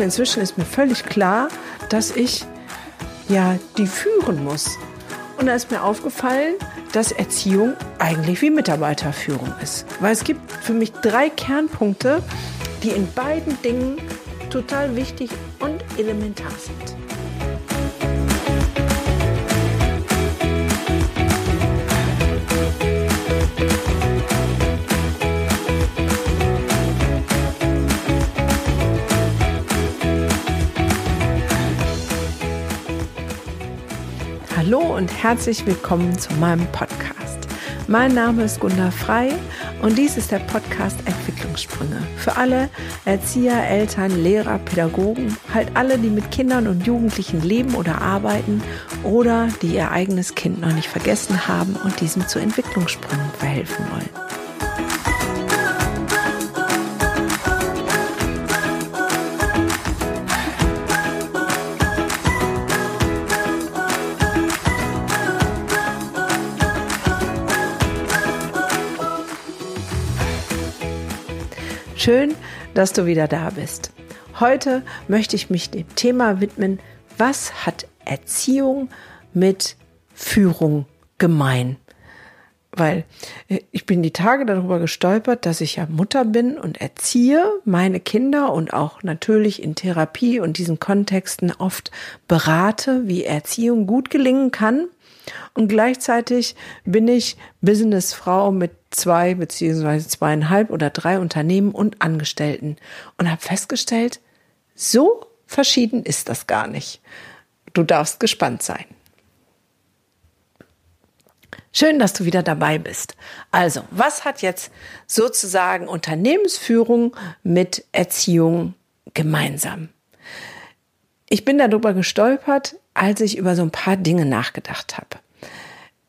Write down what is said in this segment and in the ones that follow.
Und inzwischen ist mir völlig klar, dass ich ja die führen muss. Und da ist mir aufgefallen, dass Erziehung eigentlich wie Mitarbeiterführung ist. Weil es gibt für mich drei Kernpunkte, die in beiden Dingen total wichtig und elementar sind. Herzlich willkommen zu meinem Podcast. Mein Name ist Gunda Frei und dies ist der Podcast Entwicklungssprünge. Für alle Erzieher, Eltern, Lehrer, Pädagogen, halt alle, die mit Kindern und Jugendlichen leben oder arbeiten oder die ihr eigenes Kind noch nicht vergessen haben und diesem zu Entwicklungssprüngen verhelfen wollen. Schön, dass du wieder da bist. Heute möchte ich mich dem Thema widmen, was hat Erziehung mit Führung gemein? Weil äh, ich bin die Tage darüber gestolpert, dass ich ja Mutter bin und erziehe meine Kinder und auch natürlich in Therapie und diesen Kontexten oft berate, wie Erziehung gut gelingen kann. Und gleichzeitig bin ich Businessfrau mit zwei beziehungsweise zweieinhalb oder drei Unternehmen und Angestellten und habe festgestellt, so verschieden ist das gar nicht. Du darfst gespannt sein. Schön, dass du wieder dabei bist. Also, was hat jetzt sozusagen Unternehmensführung mit Erziehung gemeinsam? Ich bin darüber gestolpert, als ich über so ein paar Dinge nachgedacht habe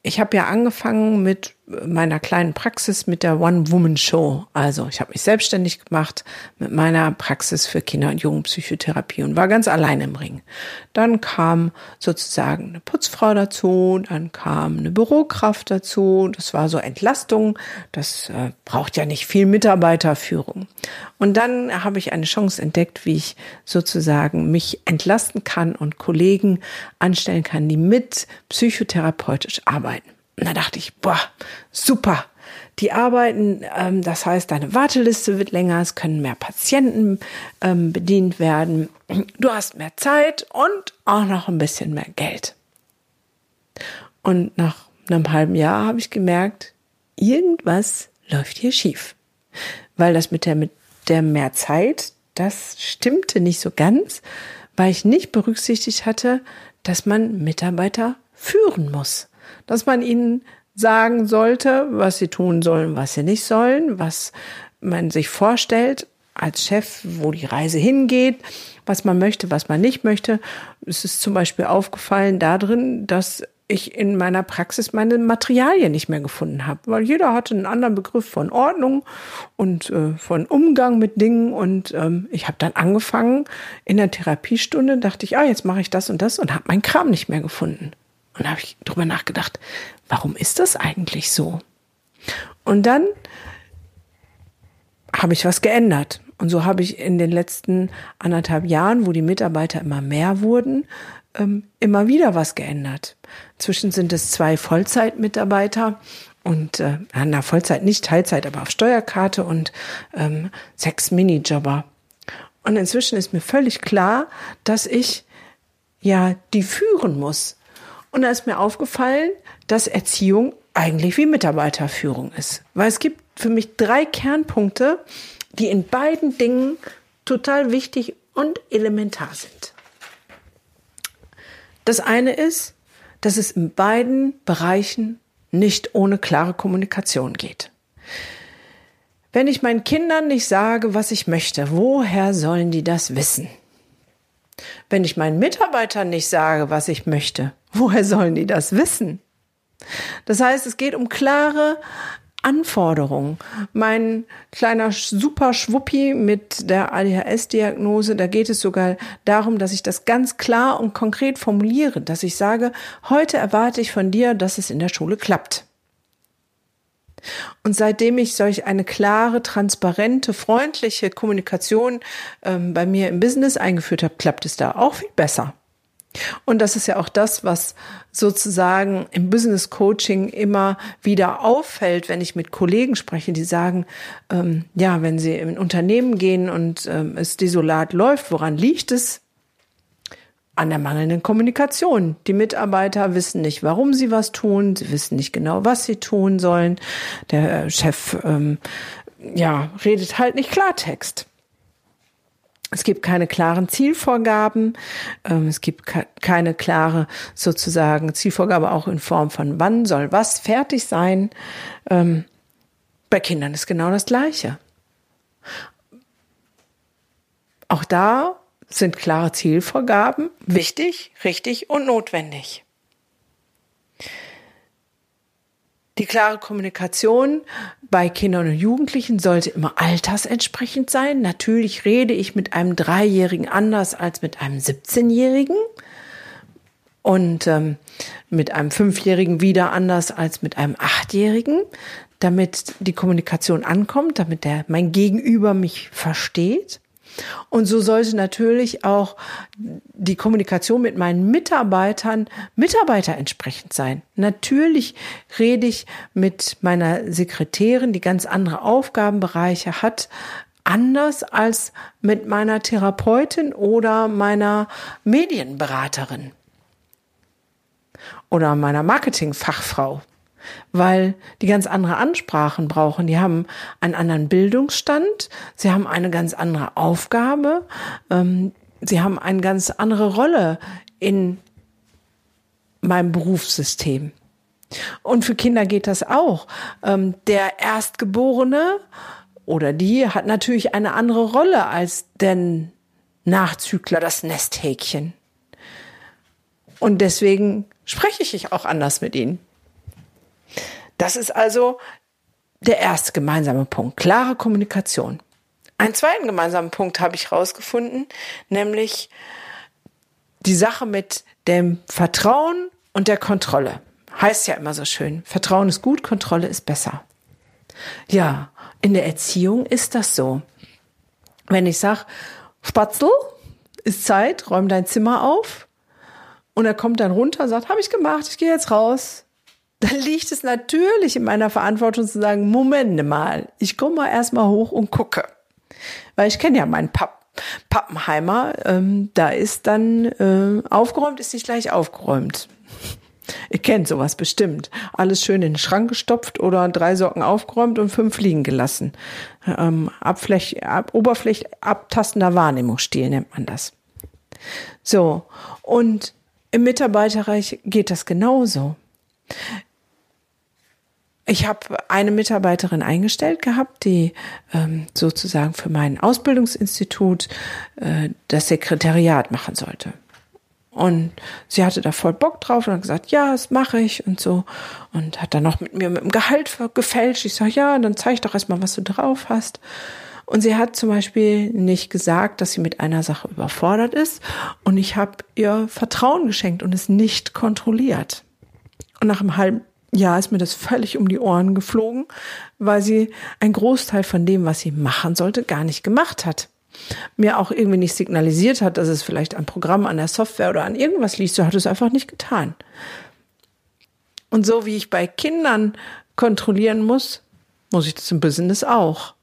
ich habe ja angefangen mit meiner kleinen Praxis mit der One-Woman-Show. Also ich habe mich selbstständig gemacht mit meiner Praxis für Kinder- und Jugendpsychotherapie und war ganz allein im Ring. Dann kam sozusagen eine Putzfrau dazu, dann kam eine Bürokraft dazu. Das war so Entlastung. Das äh, braucht ja nicht viel Mitarbeiterführung. Und dann habe ich eine Chance entdeckt, wie ich sozusagen mich entlasten kann und Kollegen anstellen kann, die mit psychotherapeutisch arbeiten. Und da dachte ich, boah, super. Die arbeiten, ähm, das heißt, deine Warteliste wird länger, es können mehr Patienten ähm, bedient werden, du hast mehr Zeit und auch noch ein bisschen mehr Geld. Und nach einem halben Jahr habe ich gemerkt, irgendwas läuft hier schief. Weil das mit der, mit der mehr Zeit, das stimmte nicht so ganz, weil ich nicht berücksichtigt hatte, dass man Mitarbeiter führen muss dass man ihnen sagen sollte, was sie tun sollen, was sie nicht sollen, was man sich vorstellt als Chef, wo die Reise hingeht, was man möchte, was man nicht möchte. Es ist zum Beispiel aufgefallen darin, dass ich in meiner Praxis meine Materialien nicht mehr gefunden habe, weil jeder hatte einen anderen Begriff von Ordnung und äh, von Umgang mit Dingen und ähm, ich habe dann angefangen in der Therapiestunde dachte ich, ah jetzt mache ich das und das und habe meinen Kram nicht mehr gefunden. Und habe ich drüber nachgedacht, warum ist das eigentlich so? Und dann habe ich was geändert. Und so habe ich in den letzten anderthalb Jahren, wo die Mitarbeiter immer mehr wurden, ähm, immer wieder was geändert. Zwischen sind es zwei Vollzeitmitarbeiter und äh, na Vollzeit nicht Teilzeit, aber auf Steuerkarte und ähm, sechs Minijobber. Und inzwischen ist mir völlig klar, dass ich ja die führen muss. Und da ist mir aufgefallen, dass Erziehung eigentlich wie Mitarbeiterführung ist. Weil es gibt für mich drei Kernpunkte, die in beiden Dingen total wichtig und elementar sind. Das eine ist, dass es in beiden Bereichen nicht ohne klare Kommunikation geht. Wenn ich meinen Kindern nicht sage, was ich möchte, woher sollen die das wissen? Wenn ich meinen Mitarbeitern nicht sage, was ich möchte, woher sollen die das wissen? Das heißt, es geht um klare Anforderungen. Mein kleiner super Schwuppi mit der ADHS-Diagnose, da geht es sogar darum, dass ich das ganz klar und konkret formuliere, dass ich sage, heute erwarte ich von dir, dass es in der Schule klappt. Und seitdem ich solch eine klare, transparente, freundliche Kommunikation ähm, bei mir im Business eingeführt habe, klappt es da auch viel besser. Und das ist ja auch das, was sozusagen im Business Coaching immer wieder auffällt, wenn ich mit Kollegen spreche, die sagen, ähm, ja, wenn sie in Unternehmen gehen und ähm, es desolat läuft, woran liegt es? An der mangelnden Kommunikation. Die Mitarbeiter wissen nicht, warum sie was tun, sie wissen nicht genau, was sie tun sollen. Der Chef, ähm, ja, redet halt nicht Klartext. Es gibt keine klaren Zielvorgaben. Ähm, es gibt keine klare sozusagen Zielvorgabe auch in Form von wann soll was fertig sein. Ähm, bei Kindern ist genau das Gleiche. Auch da sind klare Zielvorgaben wichtig, richtig und notwendig. Die klare Kommunikation bei Kindern und Jugendlichen sollte immer altersentsprechend sein. Natürlich rede ich mit einem Dreijährigen anders als mit einem 17-Jährigen und ähm, mit einem Fünfjährigen wieder anders als mit einem Achtjährigen, damit die Kommunikation ankommt, damit der mein Gegenüber mich versteht. Und so sollte natürlich auch die Kommunikation mit meinen Mitarbeitern Mitarbeiter entsprechend sein. Natürlich rede ich mit meiner Sekretärin, die ganz andere Aufgabenbereiche hat, anders als mit meiner Therapeutin oder meiner Medienberaterin oder meiner Marketingfachfrau weil die ganz andere Ansprachen brauchen. Die haben einen anderen Bildungsstand, sie haben eine ganz andere Aufgabe, ähm, sie haben eine ganz andere Rolle in meinem Berufssystem. Und für Kinder geht das auch. Ähm, der Erstgeborene oder die hat natürlich eine andere Rolle als der Nachzügler, das Nesthäkchen. Und deswegen spreche ich auch anders mit ihnen. Das ist also der erste gemeinsame Punkt, klare Kommunikation. Einen zweiten gemeinsamen Punkt habe ich herausgefunden, nämlich die Sache mit dem Vertrauen und der Kontrolle. Heißt ja immer so schön, Vertrauen ist gut, Kontrolle ist besser. Ja, in der Erziehung ist das so. Wenn ich sage, Spatzel, ist Zeit, räum dein Zimmer auf. Und er kommt dann runter, sagt, habe ich gemacht, ich gehe jetzt raus dann liegt es natürlich in meiner Verantwortung zu sagen, Moment mal, ich komme mal erstmal hoch und gucke. Weil ich kenne ja meinen Papp Pappenheimer, ähm, da ist dann äh, aufgeräumt, ist nicht gleich aufgeräumt. Ihr kennt sowas bestimmt. Alles schön in den Schrank gestopft oder drei Socken aufgeräumt und fünf liegen gelassen. Ähm, Abfläch, ab, Oberfläch abtastender Wahrnehmungsstil nennt man das. So. Und im Mitarbeiterreich geht das genauso. Ich habe eine Mitarbeiterin eingestellt gehabt, die ähm, sozusagen für mein Ausbildungsinstitut äh, das Sekretariat machen sollte. Und sie hatte da voll Bock drauf und hat gesagt, ja, das mache ich und so. Und hat dann noch mit mir mit dem Gehalt gefälscht. Ich sage, ja, dann zeig doch erstmal, was du drauf hast. Und sie hat zum Beispiel nicht gesagt, dass sie mit einer Sache überfordert ist. Und ich habe ihr Vertrauen geschenkt und es nicht kontrolliert. Und nach einem halben ja, ist mir das völlig um die Ohren geflogen, weil sie ein Großteil von dem, was sie machen sollte, gar nicht gemacht hat. Mir auch irgendwie nicht signalisiert hat, dass es vielleicht am Programm, an der Software oder an irgendwas liegt. So hat es einfach nicht getan. Und so wie ich bei Kindern kontrollieren muss, muss ich das im Business auch.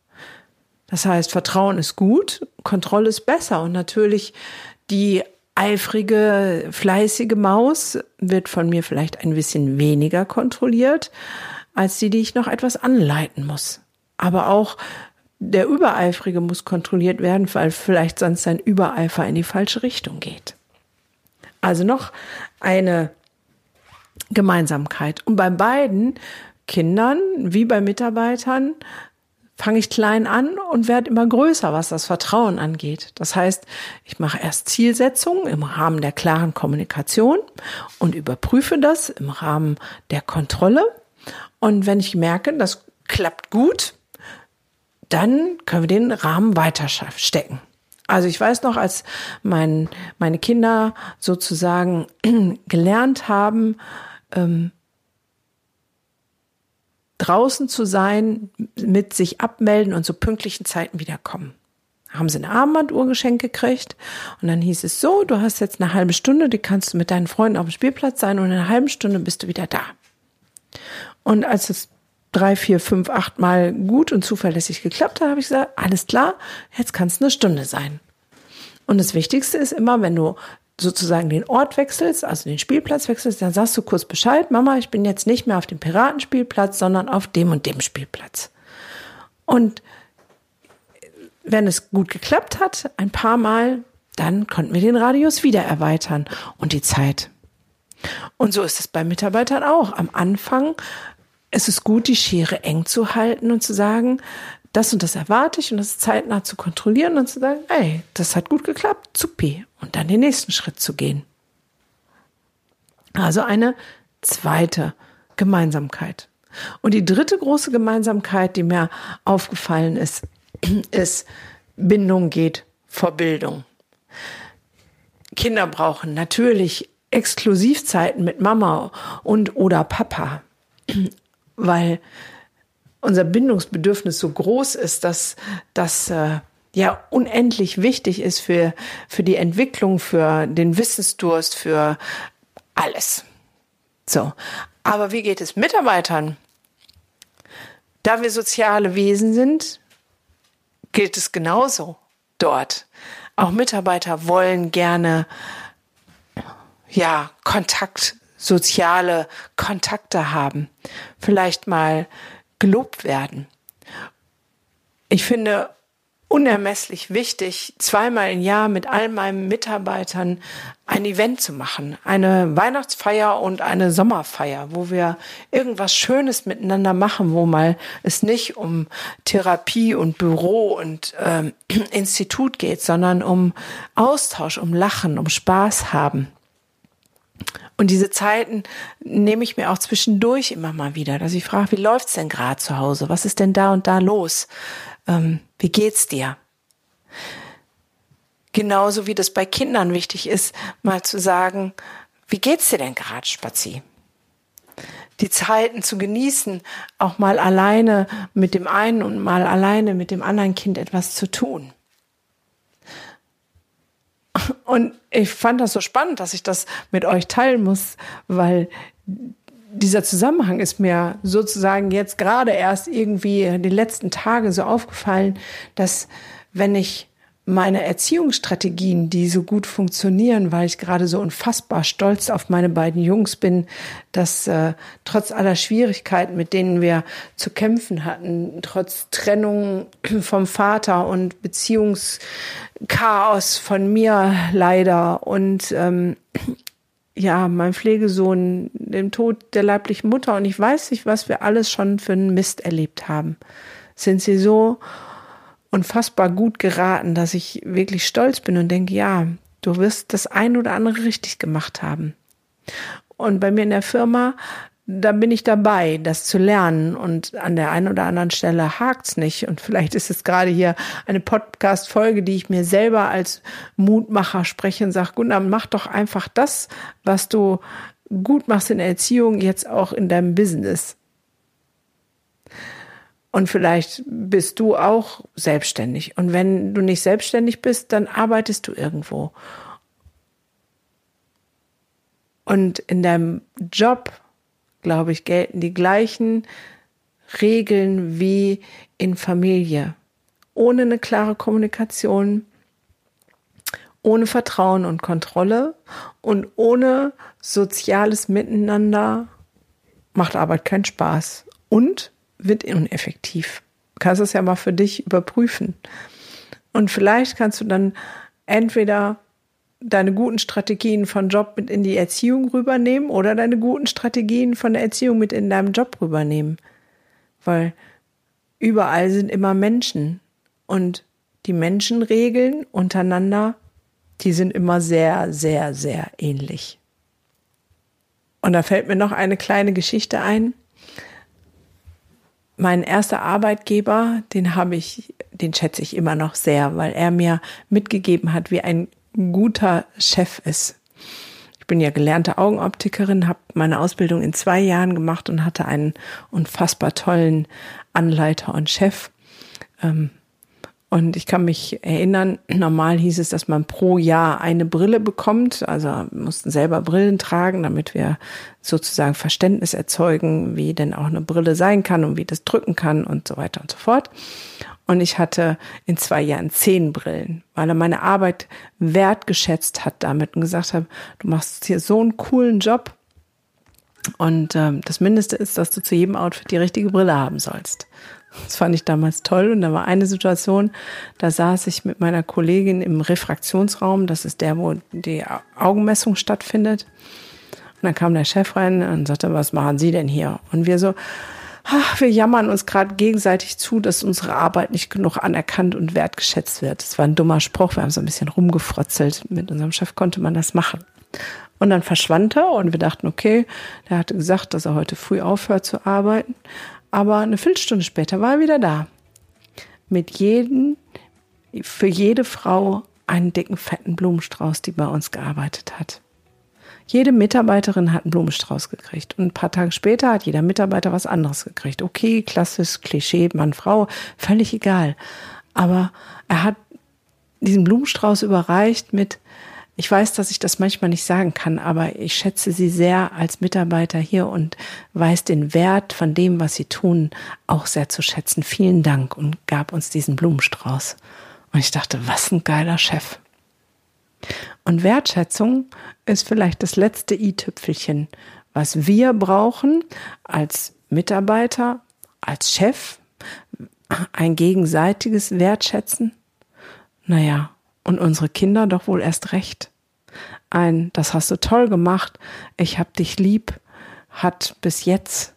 Das heißt, Vertrauen ist gut, Kontrolle ist besser und natürlich die eifrige, fleißige Maus wird von mir vielleicht ein bisschen weniger kontrolliert als die, die ich noch etwas anleiten muss. Aber auch der Übereifrige muss kontrolliert werden, weil vielleicht sonst sein Übereifer in die falsche Richtung geht. Also noch eine Gemeinsamkeit. Und bei beiden Kindern wie bei Mitarbeitern fange ich klein an und werde immer größer, was das Vertrauen angeht. Das heißt, ich mache erst Zielsetzungen im Rahmen der klaren Kommunikation und überprüfe das im Rahmen der Kontrolle. Und wenn ich merke, das klappt gut, dann können wir den Rahmen weiter stecken. Also ich weiß noch, als mein, meine Kinder sozusagen gelernt haben, ähm, draußen zu sein, mit sich abmelden und zu pünktlichen Zeiten wiederkommen. Haben sie eine Armbanduhr geschenkt gekriegt und dann hieß es so, du hast jetzt eine halbe Stunde, die kannst du mit deinen Freunden auf dem Spielplatz sein und in einer halben Stunde bist du wieder da. Und als es drei, vier, fünf, acht Mal gut und zuverlässig geklappt hat, habe ich gesagt, alles klar, jetzt kann es eine Stunde sein. Und das Wichtigste ist immer, wenn du sozusagen den Ort wechselst, also den Spielplatz wechselst, dann sagst du kurz Bescheid, Mama, ich bin jetzt nicht mehr auf dem Piratenspielplatz, sondern auf dem und dem Spielplatz. Und wenn es gut geklappt hat, ein paar Mal, dann konnten wir den Radius wieder erweitern und die Zeit. Und so ist es bei Mitarbeitern auch. Am Anfang ist es gut, die Schere eng zu halten und zu sagen, das und das erwarte ich und das zeitnah zu kontrollieren und zu sagen, ey, das hat gut geklappt, zupi. Und dann den nächsten Schritt zu gehen. Also eine zweite Gemeinsamkeit. Und die dritte große Gemeinsamkeit, die mir aufgefallen ist, ist, Bindung geht vor Bildung. Kinder brauchen natürlich Exklusivzeiten mit Mama und oder Papa, weil unser Bindungsbedürfnis so groß ist, dass das äh, ja unendlich wichtig ist für, für die Entwicklung, für den Wissensdurst, für alles. So. Aber wie geht es Mitarbeitern? Da wir soziale Wesen sind, gilt es genauso dort. Auch Mitarbeiter wollen gerne, ja, Kontakt, soziale Kontakte haben. Vielleicht mal gelobt werden. Ich finde unermesslich wichtig, zweimal im Jahr mit all meinen Mitarbeitern ein Event zu machen. Eine Weihnachtsfeier und eine Sommerfeier, wo wir irgendwas Schönes miteinander machen, wo mal es nicht um Therapie und Büro und ähm, Institut geht, sondern um Austausch, um Lachen, um Spaß haben. Und diese Zeiten nehme ich mir auch zwischendurch immer mal wieder, dass ich frage, wie läuft's denn gerade zu Hause? Was ist denn da und da los? Ähm, wie geht's dir? Genauso wie das bei Kindern wichtig ist, mal zu sagen, wie geht's dir denn gerade, Spazi? Die Zeiten zu genießen, auch mal alleine mit dem einen und mal alleine mit dem anderen Kind etwas zu tun. Und ich fand das so spannend, dass ich das mit euch teilen muss, weil dieser Zusammenhang ist mir sozusagen jetzt gerade erst irgendwie in den letzten Tagen so aufgefallen, dass wenn ich meine Erziehungsstrategien, die so gut funktionieren, weil ich gerade so unfassbar stolz auf meine beiden Jungs bin, dass äh, trotz aller Schwierigkeiten, mit denen wir zu kämpfen hatten, trotz Trennung vom Vater und Beziehungschaos von mir leider und ähm, ja, mein Pflegesohn, dem Tod der leiblichen Mutter. Und ich weiß nicht, was wir alles schon für einen Mist erlebt haben, sind sie so unfassbar gut geraten, dass ich wirklich stolz bin und denke, ja, du wirst das ein oder andere richtig gemacht haben. Und bei mir in der Firma, da bin ich dabei, das zu lernen. Und an der einen oder anderen Stelle hakt's nicht. Und vielleicht ist es gerade hier eine Podcast-Folge, die ich mir selber als Mutmacher spreche und sage, Gunnar, mach doch einfach das, was du gut machst in der Erziehung, jetzt auch in deinem Business. Und vielleicht bist du auch selbstständig. Und wenn du nicht selbstständig bist, dann arbeitest du irgendwo. Und in deinem Job, glaube ich, gelten die gleichen Regeln wie in Familie. Ohne eine klare Kommunikation, ohne Vertrauen und Kontrolle und ohne soziales Miteinander macht Arbeit keinen Spaß. Und wird uneffektiv. Du kannst es ja mal für dich überprüfen. Und vielleicht kannst du dann entweder deine guten Strategien von Job mit in die Erziehung rübernehmen oder deine guten Strategien von der Erziehung mit in deinem Job rübernehmen. Weil überall sind immer Menschen und die Menschenregeln untereinander, die sind immer sehr, sehr, sehr ähnlich. Und da fällt mir noch eine kleine Geschichte ein mein erster Arbeitgeber, den habe ich, den schätze ich immer noch sehr, weil er mir mitgegeben hat, wie ein guter Chef ist. Ich bin ja gelernte Augenoptikerin, habe meine Ausbildung in zwei Jahren gemacht und hatte einen unfassbar tollen Anleiter und Chef. Ähm, und ich kann mich erinnern, normal hieß es, dass man pro Jahr eine Brille bekommt. Also mussten selber Brillen tragen, damit wir sozusagen Verständnis erzeugen, wie denn auch eine Brille sein kann und wie das drücken kann und so weiter und so fort. Und ich hatte in zwei Jahren zehn Brillen, weil er meine Arbeit wertgeschätzt hat damit und gesagt hat, du machst hier so einen coolen Job. Und ähm, das Mindeste ist, dass du zu jedem Outfit die richtige Brille haben sollst. Das fand ich damals toll. Und da war eine Situation, da saß ich mit meiner Kollegin im Refraktionsraum. Das ist der, wo die Augenmessung stattfindet. Und dann kam der Chef rein und sagte, was machen Sie denn hier? Und wir so, ach, wir jammern uns gerade gegenseitig zu, dass unsere Arbeit nicht genug anerkannt und wertgeschätzt wird. Das war ein dummer Spruch. Wir haben so ein bisschen rumgefrotzelt. Mit unserem Chef konnte man das machen. Und dann verschwand er und wir dachten, okay, der hatte gesagt, dass er heute früh aufhört zu arbeiten. Aber eine Viertelstunde später war er wieder da. Mit jedem, für jede Frau einen dicken, fetten Blumenstrauß, die bei uns gearbeitet hat. Jede Mitarbeiterin hat einen Blumenstrauß gekriegt. Und ein paar Tage später hat jeder Mitarbeiter was anderes gekriegt. Okay, klassisch, Klischee, Mann, Frau, völlig egal. Aber er hat diesen Blumenstrauß überreicht mit, ich weiß, dass ich das manchmal nicht sagen kann, aber ich schätze Sie sehr als Mitarbeiter hier und weiß den Wert von dem, was Sie tun, auch sehr zu schätzen. Vielen Dank und gab uns diesen Blumenstrauß. Und ich dachte, was ein geiler Chef. Und Wertschätzung ist vielleicht das letzte i-Tüpfelchen, was wir brauchen als Mitarbeiter, als Chef, ein gegenseitiges Wertschätzen. Naja, und unsere Kinder doch wohl erst recht. Ein, das hast du toll gemacht, ich hab dich lieb, hat bis jetzt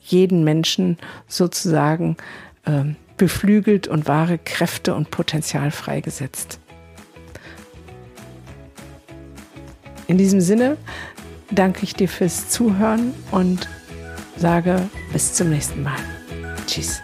jeden Menschen sozusagen äh, beflügelt und wahre Kräfte und Potenzial freigesetzt. In diesem Sinne danke ich dir fürs Zuhören und sage bis zum nächsten Mal. Tschüss.